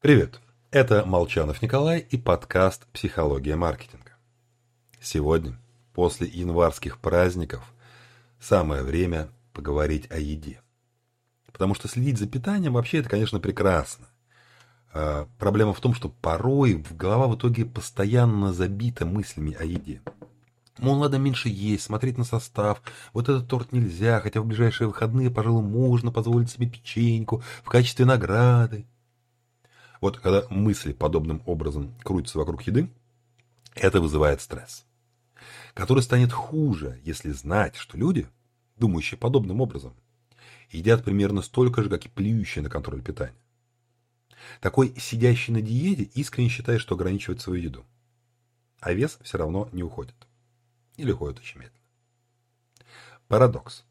Привет, это Молчанов Николай и подкаст «Психология маркетинга». Сегодня, после январских праздников, самое время поговорить о еде. Потому что следить за питанием вообще это, конечно, прекрасно. А проблема в том, что порой голова в итоге постоянно забита мыслями о еде. Мол, надо меньше есть, смотреть на состав. Вот этот торт нельзя, хотя в ближайшие выходные, пожалуй, можно позволить себе печеньку в качестве награды. Вот когда мысли подобным образом крутятся вокруг еды, это вызывает стресс, который станет хуже, если знать, что люди, думающие подобным образом, едят примерно столько же, как и плюющие на контроль питания. Такой сидящий на диете искренне считает, что ограничивает свою еду. А вес все равно не уходит. Или уходит очень медленно. Парадокс,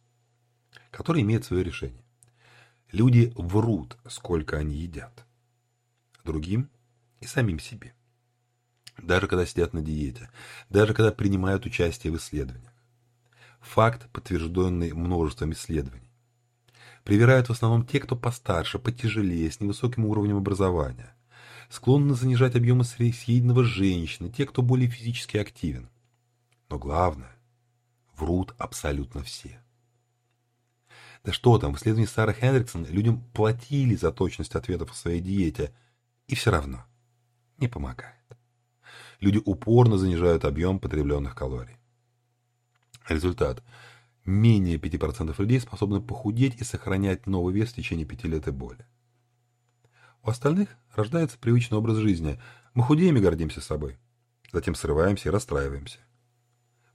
который имеет свое решение. Люди врут, сколько они едят другим и самим себе. Даже когда сидят на диете, даже когда принимают участие в исследованиях. Факт, подтвержденный множеством исследований. Привирают в основном те, кто постарше, потяжелее, с невысоким уровнем образования. Склонны занижать объемы съеденного женщины, те, кто более физически активен. Но главное, врут абсолютно все. Да что там, в исследовании Сары Хендриксон людям платили за точность ответов о своей диете – и все равно не помогает. Люди упорно занижают объем потребленных калорий. Результат. Менее 5% людей способны похудеть и сохранять новый вес в течение 5 лет и более. У остальных рождается привычный образ жизни. Мы худеем и гордимся собой. Затем срываемся и расстраиваемся.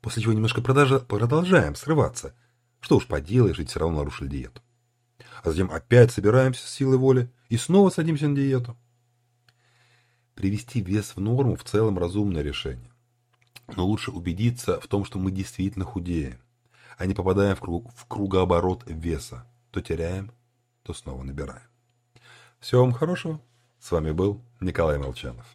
После чего немножко продолжаем срываться. Что уж поделаешь, ведь все равно нарушили диету. А затем опять собираемся с силой воли и снова садимся на диету. Привести вес в норму в целом разумное решение. Но лучше убедиться в том, что мы действительно худеем, а не попадаем в, круг, в кругооборот веса. То теряем, то снова набираем. Всего вам хорошего. С вами был Николай Молчанов.